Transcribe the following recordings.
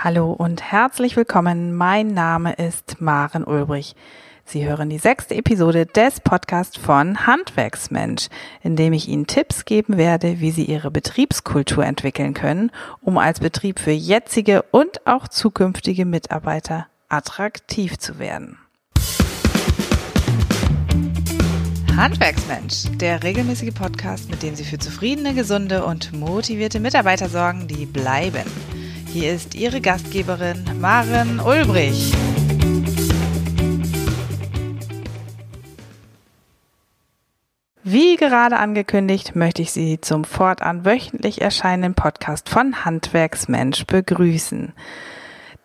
Hallo und herzlich willkommen. Mein Name ist Maren Ulbrich. Sie hören die sechste Episode des Podcasts von Handwerksmensch, in dem ich Ihnen Tipps geben werde, wie Sie Ihre Betriebskultur entwickeln können, um als Betrieb für jetzige und auch zukünftige Mitarbeiter attraktiv zu werden. Handwerksmensch, der regelmäßige Podcast, mit dem Sie für zufriedene, gesunde und motivierte Mitarbeiter sorgen, die bleiben. Hier ist Ihre Gastgeberin Maren Ulbrich. Wie gerade angekündigt, möchte ich Sie zum fortan wöchentlich erscheinenden Podcast von Handwerksmensch begrüßen.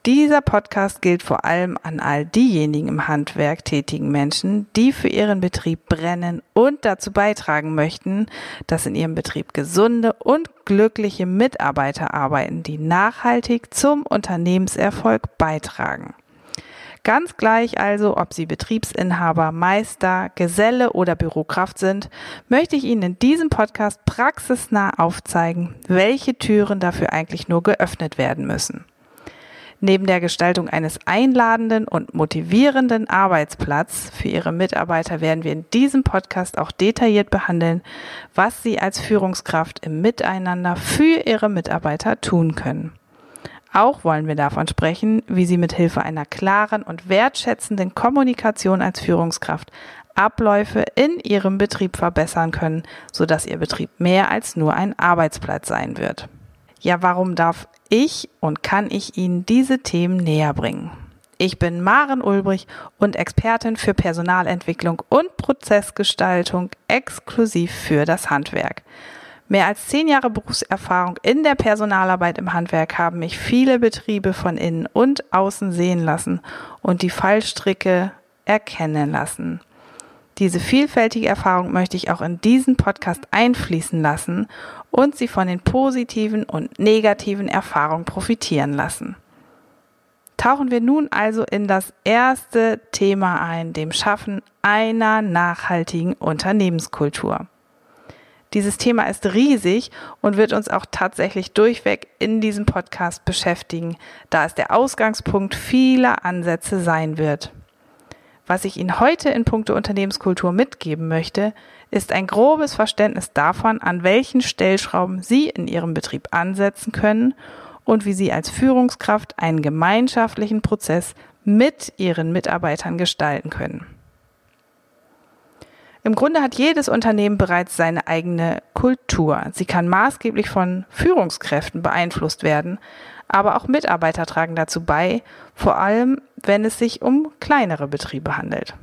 Dieser Podcast gilt vor allem an all diejenigen im Handwerk tätigen Menschen, die für ihren Betrieb brennen und dazu beitragen möchten, dass in ihrem Betrieb gesunde und glückliche Mitarbeiter arbeiten, die nachhaltig zum Unternehmenserfolg beitragen. Ganz gleich also, ob Sie Betriebsinhaber, Meister, Geselle oder Bürokraft sind, möchte ich Ihnen in diesem Podcast praxisnah aufzeigen, welche Türen dafür eigentlich nur geöffnet werden müssen. Neben der Gestaltung eines einladenden und motivierenden Arbeitsplatz für Ihre Mitarbeiter werden wir in diesem Podcast auch detailliert behandeln, was Sie als Führungskraft im Miteinander für Ihre Mitarbeiter tun können. Auch wollen wir davon sprechen, wie Sie mit Hilfe einer klaren und wertschätzenden Kommunikation als Führungskraft Abläufe in Ihrem Betrieb verbessern können, sodass Ihr Betrieb mehr als nur ein Arbeitsplatz sein wird. Ja, warum darf ich und kann ich Ihnen diese Themen näher bringen? Ich bin Maren Ulbrich und Expertin für Personalentwicklung und Prozessgestaltung exklusiv für das Handwerk. Mehr als zehn Jahre Berufserfahrung in der Personalarbeit im Handwerk haben mich viele Betriebe von innen und außen sehen lassen und die Fallstricke erkennen lassen. Diese vielfältige Erfahrung möchte ich auch in diesen Podcast einfließen lassen und Sie von den positiven und negativen Erfahrungen profitieren lassen. Tauchen wir nun also in das erste Thema ein, dem Schaffen einer nachhaltigen Unternehmenskultur. Dieses Thema ist riesig und wird uns auch tatsächlich durchweg in diesem Podcast beschäftigen, da es der Ausgangspunkt vieler Ansätze sein wird. Was ich Ihnen heute in puncto Unternehmenskultur mitgeben möchte, ist ein grobes Verständnis davon, an welchen Stellschrauben Sie in Ihrem Betrieb ansetzen können und wie Sie als Führungskraft einen gemeinschaftlichen Prozess mit Ihren Mitarbeitern gestalten können. Im Grunde hat jedes Unternehmen bereits seine eigene Kultur. Sie kann maßgeblich von Führungskräften beeinflusst werden, aber auch Mitarbeiter tragen dazu bei, vor allem wenn es sich um kleinere Betriebe handelt.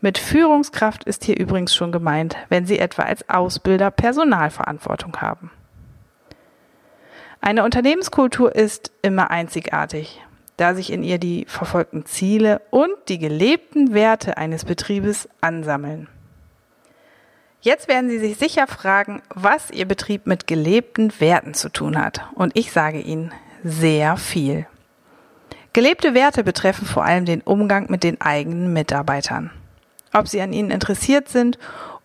Mit Führungskraft ist hier übrigens schon gemeint, wenn Sie etwa als Ausbilder Personalverantwortung haben. Eine Unternehmenskultur ist immer einzigartig, da sich in ihr die verfolgten Ziele und die gelebten Werte eines Betriebes ansammeln. Jetzt werden Sie sich sicher fragen, was Ihr Betrieb mit gelebten Werten zu tun hat. Und ich sage Ihnen, sehr viel. Gelebte Werte betreffen vor allem den Umgang mit den eigenen Mitarbeitern. Ob sie an ihnen interessiert sind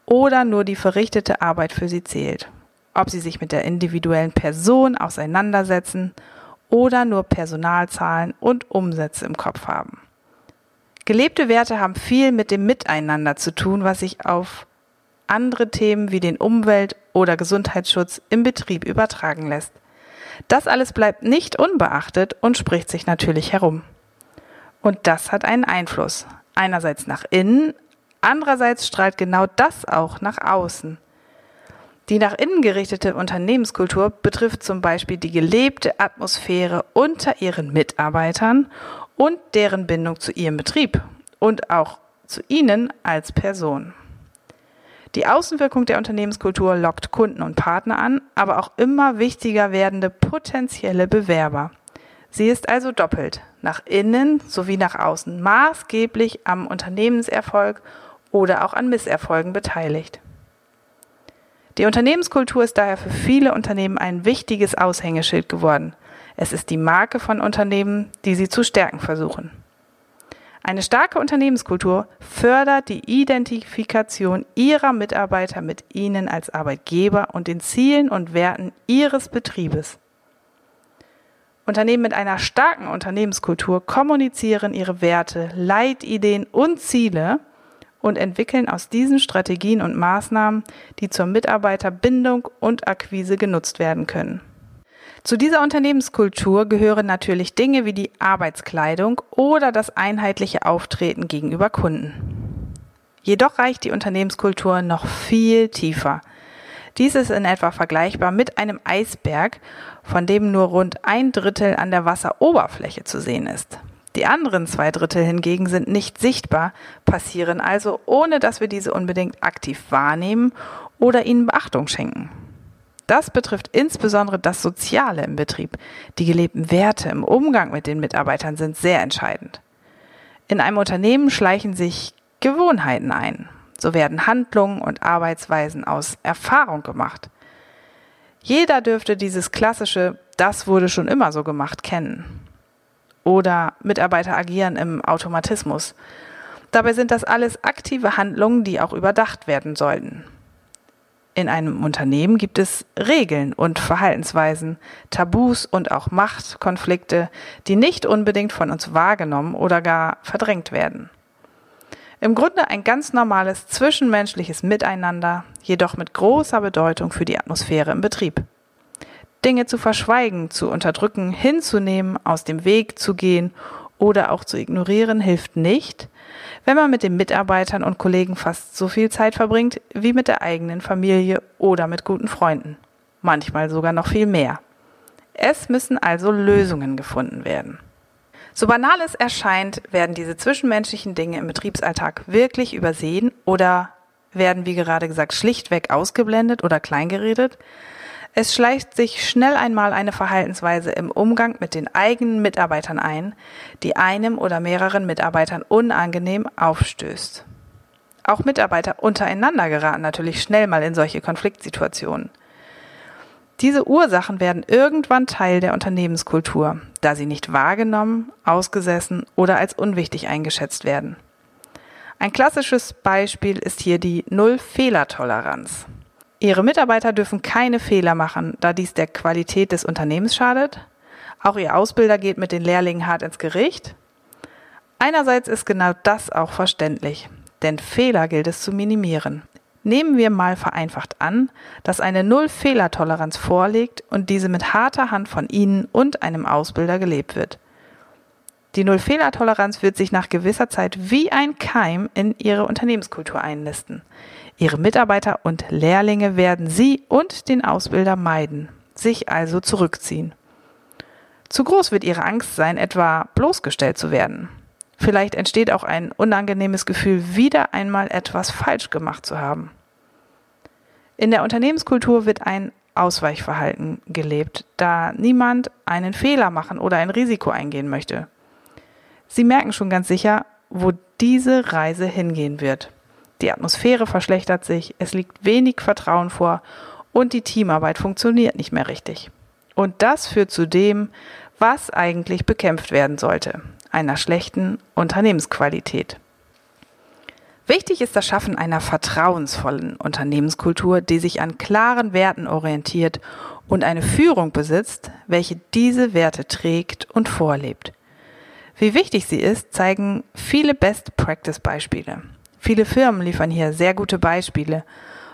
oder nur die verrichtete Arbeit für sie zählt. Ob sie sich mit der individuellen Person auseinandersetzen oder nur Personalzahlen und Umsätze im Kopf haben. Gelebte Werte haben viel mit dem Miteinander zu tun, was sich auf andere Themen wie den Umwelt- oder Gesundheitsschutz im Betrieb übertragen lässt. Das alles bleibt nicht unbeachtet und spricht sich natürlich herum. Und das hat einen Einfluss. Einerseits nach innen, andererseits strahlt genau das auch nach außen. Die nach innen gerichtete Unternehmenskultur betrifft zum Beispiel die gelebte Atmosphäre unter ihren Mitarbeitern und deren Bindung zu ihrem Betrieb und auch zu ihnen als Person. Die Außenwirkung der Unternehmenskultur lockt Kunden und Partner an, aber auch immer wichtiger werdende potenzielle Bewerber. Sie ist also doppelt, nach innen sowie nach außen, maßgeblich am Unternehmenserfolg oder auch an Misserfolgen beteiligt. Die Unternehmenskultur ist daher für viele Unternehmen ein wichtiges Aushängeschild geworden. Es ist die Marke von Unternehmen, die sie zu stärken versuchen. Eine starke Unternehmenskultur fördert die Identifikation ihrer Mitarbeiter mit ihnen als Arbeitgeber und den Zielen und Werten ihres Betriebes. Unternehmen mit einer starken Unternehmenskultur kommunizieren ihre Werte, Leitideen und Ziele und entwickeln aus diesen Strategien und Maßnahmen, die zur Mitarbeiterbindung und Akquise genutzt werden können. Zu dieser Unternehmenskultur gehören natürlich Dinge wie die Arbeitskleidung oder das einheitliche Auftreten gegenüber Kunden. Jedoch reicht die Unternehmenskultur noch viel tiefer. Dies ist in etwa vergleichbar mit einem Eisberg, von dem nur rund ein Drittel an der Wasseroberfläche zu sehen ist. Die anderen zwei Drittel hingegen sind nicht sichtbar, passieren also, ohne dass wir diese unbedingt aktiv wahrnehmen oder ihnen Beachtung schenken. Das betrifft insbesondere das Soziale im Betrieb. Die gelebten Werte im Umgang mit den Mitarbeitern sind sehr entscheidend. In einem Unternehmen schleichen sich Gewohnheiten ein. So werden Handlungen und Arbeitsweisen aus Erfahrung gemacht. Jeder dürfte dieses klassische Das wurde schon immer so gemacht kennen. Oder Mitarbeiter agieren im Automatismus. Dabei sind das alles aktive Handlungen, die auch überdacht werden sollten. In einem Unternehmen gibt es Regeln und Verhaltensweisen, Tabus und auch Machtkonflikte, die nicht unbedingt von uns wahrgenommen oder gar verdrängt werden. Im Grunde ein ganz normales zwischenmenschliches Miteinander, jedoch mit großer Bedeutung für die Atmosphäre im Betrieb. Dinge zu verschweigen, zu unterdrücken, hinzunehmen, aus dem Weg zu gehen oder auch zu ignorieren hilft nicht, wenn man mit den Mitarbeitern und Kollegen fast so viel Zeit verbringt wie mit der eigenen Familie oder mit guten Freunden. Manchmal sogar noch viel mehr. Es müssen also Lösungen gefunden werden. So banal es erscheint, werden diese zwischenmenschlichen Dinge im Betriebsalltag wirklich übersehen oder werden, wie gerade gesagt, schlichtweg ausgeblendet oder kleingeredet. Es schleicht sich schnell einmal eine Verhaltensweise im Umgang mit den eigenen Mitarbeitern ein, die einem oder mehreren Mitarbeitern unangenehm aufstößt. Auch Mitarbeiter untereinander geraten natürlich schnell mal in solche Konfliktsituationen. Diese Ursachen werden irgendwann Teil der Unternehmenskultur, da sie nicht wahrgenommen, ausgesessen oder als unwichtig eingeschätzt werden. Ein klassisches Beispiel ist hier die Null-Fehler-Toleranz. Ihre Mitarbeiter dürfen keine Fehler machen, da dies der Qualität des Unternehmens schadet. Auch Ihr Ausbilder geht mit den Lehrlingen hart ins Gericht. Einerseits ist genau das auch verständlich, denn Fehler gilt es zu minimieren. Nehmen wir mal vereinfacht an, dass eine Null-Fehler-Toleranz vorliegt und diese mit harter Hand von Ihnen und einem Ausbilder gelebt wird. Die Null-Fehler-Toleranz wird sich nach gewisser Zeit wie ein Keim in Ihre Unternehmenskultur einnisten. Ihre Mitarbeiter und Lehrlinge werden Sie und den Ausbilder meiden, sich also zurückziehen. Zu groß wird Ihre Angst sein, etwa bloßgestellt zu werden. Vielleicht entsteht auch ein unangenehmes Gefühl, wieder einmal etwas falsch gemacht zu haben. In der Unternehmenskultur wird ein Ausweichverhalten gelebt, da niemand einen Fehler machen oder ein Risiko eingehen möchte. Sie merken schon ganz sicher, wo diese Reise hingehen wird. Die Atmosphäre verschlechtert sich, es liegt wenig Vertrauen vor und die Teamarbeit funktioniert nicht mehr richtig. Und das führt zu dem, was eigentlich bekämpft werden sollte, einer schlechten Unternehmensqualität. Wichtig ist das Schaffen einer vertrauensvollen Unternehmenskultur, die sich an klaren Werten orientiert und eine Führung besitzt, welche diese Werte trägt und vorlebt. Wie wichtig sie ist, zeigen viele Best-Practice-Beispiele. Viele Firmen liefern hier sehr gute Beispiele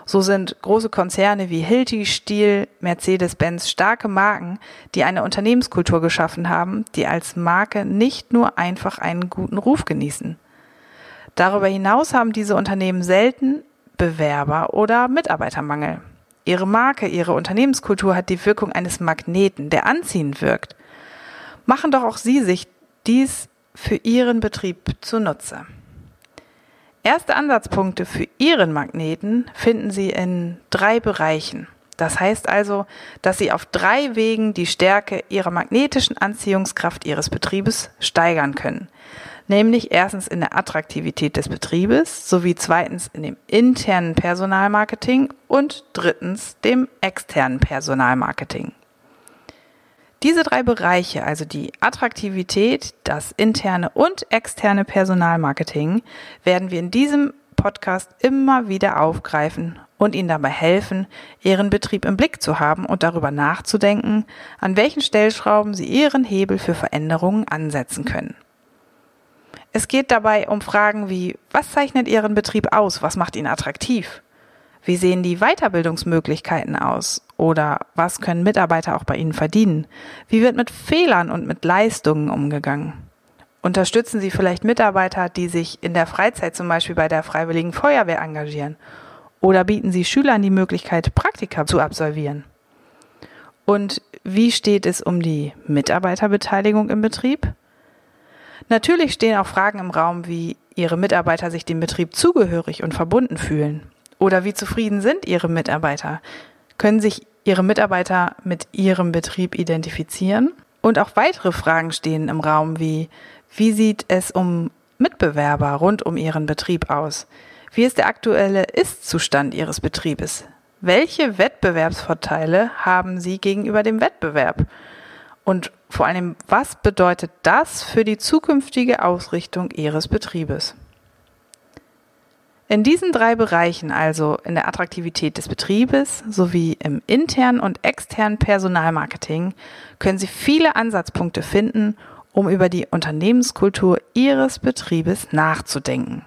so sind große Konzerne wie Hilti, Stiel, Mercedes-Benz starke Marken, die eine Unternehmenskultur geschaffen haben, die als Marke nicht nur einfach einen guten Ruf genießen. Darüber hinaus haben diese Unternehmen selten Bewerber oder Mitarbeitermangel. Ihre Marke, ihre Unternehmenskultur hat die Wirkung eines Magneten, der anziehend wirkt. Machen doch auch Sie sich dies für Ihren Betrieb zunutze. Erste Ansatzpunkte für Ihren Magneten finden Sie in drei Bereichen. Das heißt also, dass Sie auf drei Wegen die Stärke Ihrer magnetischen Anziehungskraft Ihres Betriebes steigern können. Nämlich erstens in der Attraktivität des Betriebes sowie zweitens in dem internen Personalmarketing und drittens dem externen Personalmarketing. Diese drei Bereiche, also die Attraktivität, das interne und externe Personalmarketing, werden wir in diesem Podcast immer wieder aufgreifen und ihnen dabei helfen, ihren Betrieb im Blick zu haben und darüber nachzudenken, an welchen Stellschrauben sie ihren Hebel für Veränderungen ansetzen können. Es geht dabei um Fragen wie, was zeichnet Ihren Betrieb aus? Was macht ihn attraktiv? Wie sehen die Weiterbildungsmöglichkeiten aus? Oder was können Mitarbeiter auch bei Ihnen verdienen? Wie wird mit Fehlern und mit Leistungen umgegangen? Unterstützen Sie vielleicht Mitarbeiter, die sich in der Freizeit zum Beispiel bei der Freiwilligen Feuerwehr engagieren? Oder bieten Sie Schülern die Möglichkeit, Praktika zu absolvieren? Und wie steht es um die Mitarbeiterbeteiligung im Betrieb? Natürlich stehen auch Fragen im Raum, wie Ihre Mitarbeiter sich dem Betrieb zugehörig und verbunden fühlen. Oder wie zufrieden sind Ihre Mitarbeiter? Können sich Ihre Mitarbeiter mit Ihrem Betrieb identifizieren? Und auch weitere Fragen stehen im Raum, wie wie sieht es um Mitbewerber rund um Ihren Betrieb aus? Wie ist der aktuelle Ist-Zustand Ihres Betriebes? Welche Wettbewerbsvorteile haben Sie gegenüber dem Wettbewerb? Und vor allem, was bedeutet das für die zukünftige Ausrichtung Ihres Betriebes? In diesen drei Bereichen, also in der Attraktivität des Betriebes sowie im internen und externen Personalmarketing, können Sie viele Ansatzpunkte finden, um über die Unternehmenskultur Ihres Betriebes nachzudenken.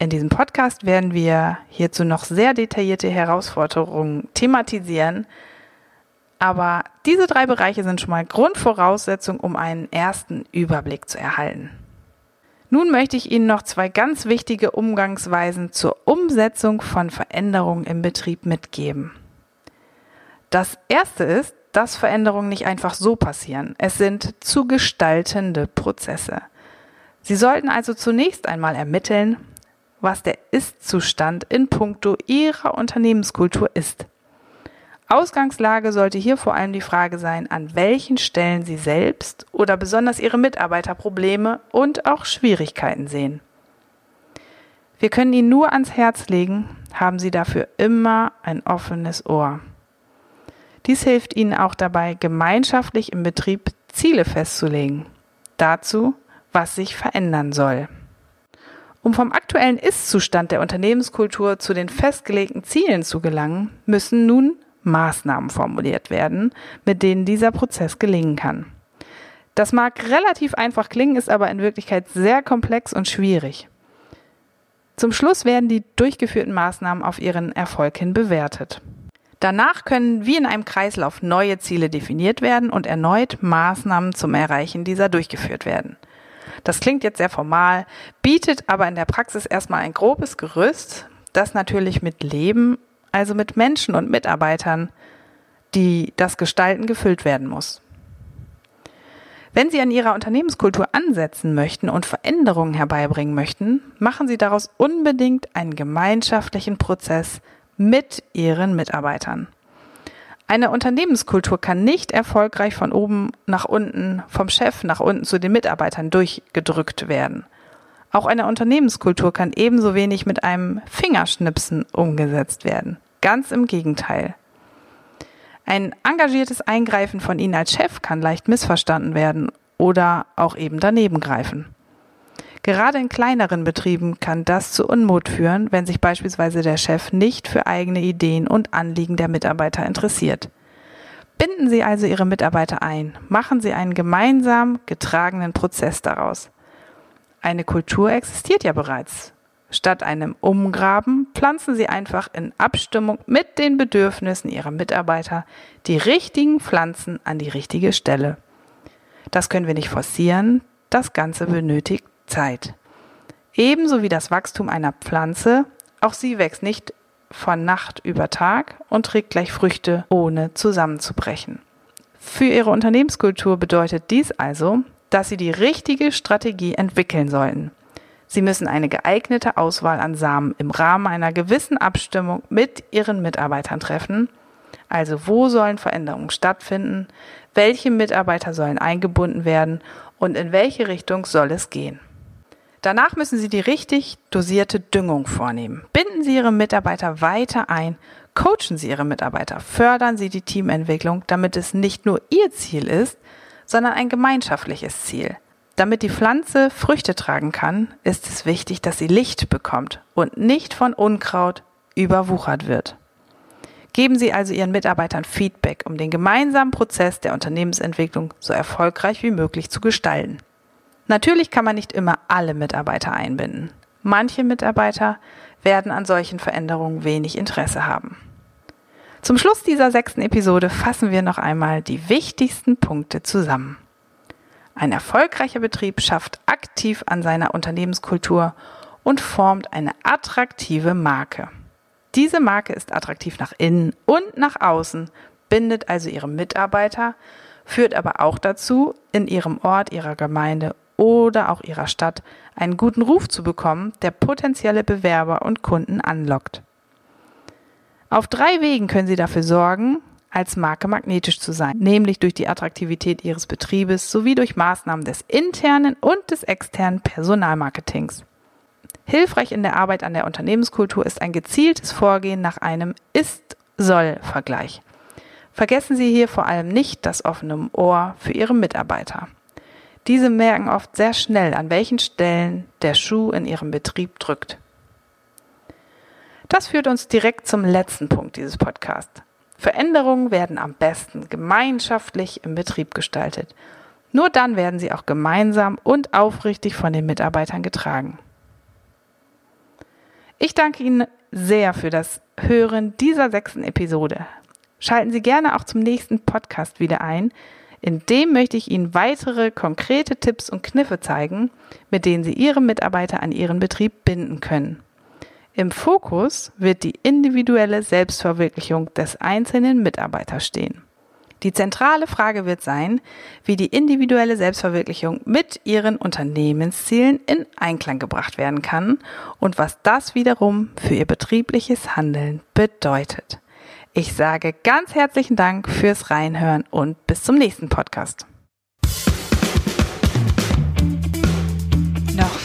In diesem Podcast werden wir hierzu noch sehr detaillierte Herausforderungen thematisieren, aber diese drei Bereiche sind schon mal Grundvoraussetzung, um einen ersten Überblick zu erhalten. Nun möchte ich Ihnen noch zwei ganz wichtige Umgangsweisen zur Umsetzung von Veränderungen im Betrieb mitgeben. Das erste ist, dass Veränderungen nicht einfach so passieren. Es sind zu gestaltende Prozesse. Sie sollten also zunächst einmal ermitteln, was der Ist-Zustand in puncto Ihrer Unternehmenskultur ist. Ausgangslage sollte hier vor allem die Frage sein, an welchen Stellen Sie selbst oder besonders Ihre Mitarbeiter Probleme und auch Schwierigkeiten sehen. Wir können Ihnen nur ans Herz legen, haben Sie dafür immer ein offenes Ohr. Dies hilft Ihnen auch dabei, gemeinschaftlich im Betrieb Ziele festzulegen. Dazu, was sich verändern soll. Um vom aktuellen Ist-Zustand der Unternehmenskultur zu den festgelegten Zielen zu gelangen, müssen nun Maßnahmen formuliert werden, mit denen dieser Prozess gelingen kann. Das mag relativ einfach klingen, ist aber in Wirklichkeit sehr komplex und schwierig. Zum Schluss werden die durchgeführten Maßnahmen auf ihren Erfolg hin bewertet. Danach können wie in einem Kreislauf neue Ziele definiert werden und erneut Maßnahmen zum Erreichen dieser durchgeführt werden. Das klingt jetzt sehr formal, bietet aber in der Praxis erstmal ein grobes Gerüst, das natürlich mit Leben also mit Menschen und Mitarbeitern, die das Gestalten gefüllt werden muss. Wenn Sie an Ihrer Unternehmenskultur ansetzen möchten und Veränderungen herbeibringen möchten, machen Sie daraus unbedingt einen gemeinschaftlichen Prozess mit Ihren Mitarbeitern. Eine Unternehmenskultur kann nicht erfolgreich von oben nach unten, vom Chef nach unten zu den Mitarbeitern durchgedrückt werden. Auch eine Unternehmenskultur kann ebenso wenig mit einem Fingerschnipsen umgesetzt werden. Ganz im Gegenteil. Ein engagiertes Eingreifen von Ihnen als Chef kann leicht missverstanden werden oder auch eben daneben greifen. Gerade in kleineren Betrieben kann das zu Unmut führen, wenn sich beispielsweise der Chef nicht für eigene Ideen und Anliegen der Mitarbeiter interessiert. Binden Sie also Ihre Mitarbeiter ein, machen Sie einen gemeinsam getragenen Prozess daraus. Eine Kultur existiert ja bereits. Statt einem Umgraben pflanzen Sie einfach in Abstimmung mit den Bedürfnissen Ihrer Mitarbeiter die richtigen Pflanzen an die richtige Stelle. Das können wir nicht forcieren, das Ganze benötigt Zeit. Ebenso wie das Wachstum einer Pflanze, auch sie wächst nicht von Nacht über Tag und trägt gleich Früchte, ohne zusammenzubrechen. Für Ihre Unternehmenskultur bedeutet dies also, dass Sie die richtige Strategie entwickeln sollten. Sie müssen eine geeignete Auswahl an Samen im Rahmen einer gewissen Abstimmung mit Ihren Mitarbeitern treffen. Also wo sollen Veränderungen stattfinden, welche Mitarbeiter sollen eingebunden werden und in welche Richtung soll es gehen. Danach müssen Sie die richtig dosierte Düngung vornehmen. Binden Sie Ihre Mitarbeiter weiter ein, coachen Sie Ihre Mitarbeiter, fördern Sie die Teamentwicklung, damit es nicht nur Ihr Ziel ist, sondern ein gemeinschaftliches Ziel. Damit die Pflanze Früchte tragen kann, ist es wichtig, dass sie Licht bekommt und nicht von Unkraut, überwuchert wird. Geben Sie also Ihren Mitarbeitern Feedback, um den gemeinsamen Prozess der Unternehmensentwicklung so erfolgreich wie möglich zu gestalten. Natürlich kann man nicht immer alle Mitarbeiter einbinden. Manche Mitarbeiter werden an solchen Veränderungen wenig Interesse haben. Zum Schluss dieser sechsten Episode fassen wir noch einmal die wichtigsten Punkte zusammen. Ein erfolgreicher Betrieb schafft aktiv an seiner Unternehmenskultur und formt eine attraktive Marke. Diese Marke ist attraktiv nach innen und nach außen, bindet also ihre Mitarbeiter, führt aber auch dazu, in ihrem Ort, ihrer Gemeinde oder auch ihrer Stadt einen guten Ruf zu bekommen, der potenzielle Bewerber und Kunden anlockt. Auf drei Wegen können Sie dafür sorgen, als Marke magnetisch zu sein, nämlich durch die Attraktivität Ihres Betriebes sowie durch Maßnahmen des internen und des externen Personalmarketings. Hilfreich in der Arbeit an der Unternehmenskultur ist ein gezieltes Vorgehen nach einem Ist-Soll-Vergleich. Vergessen Sie hier vor allem nicht das offene Ohr für Ihre Mitarbeiter. Diese merken oft sehr schnell, an welchen Stellen der Schuh in ihrem Betrieb drückt. Das führt uns direkt zum letzten Punkt dieses Podcasts. Veränderungen werden am besten gemeinschaftlich im Betrieb gestaltet. Nur dann werden sie auch gemeinsam und aufrichtig von den Mitarbeitern getragen. Ich danke Ihnen sehr für das Hören dieser sechsten Episode. Schalten Sie gerne auch zum nächsten Podcast wieder ein. In dem möchte ich Ihnen weitere konkrete Tipps und Kniffe zeigen, mit denen Sie Ihre Mitarbeiter an Ihren Betrieb binden können. Im Fokus wird die individuelle Selbstverwirklichung des einzelnen Mitarbeiters stehen. Die zentrale Frage wird sein, wie die individuelle Selbstverwirklichung mit ihren Unternehmenszielen in Einklang gebracht werden kann und was das wiederum für ihr betriebliches Handeln bedeutet. Ich sage ganz herzlichen Dank fürs Reinhören und bis zum nächsten Podcast.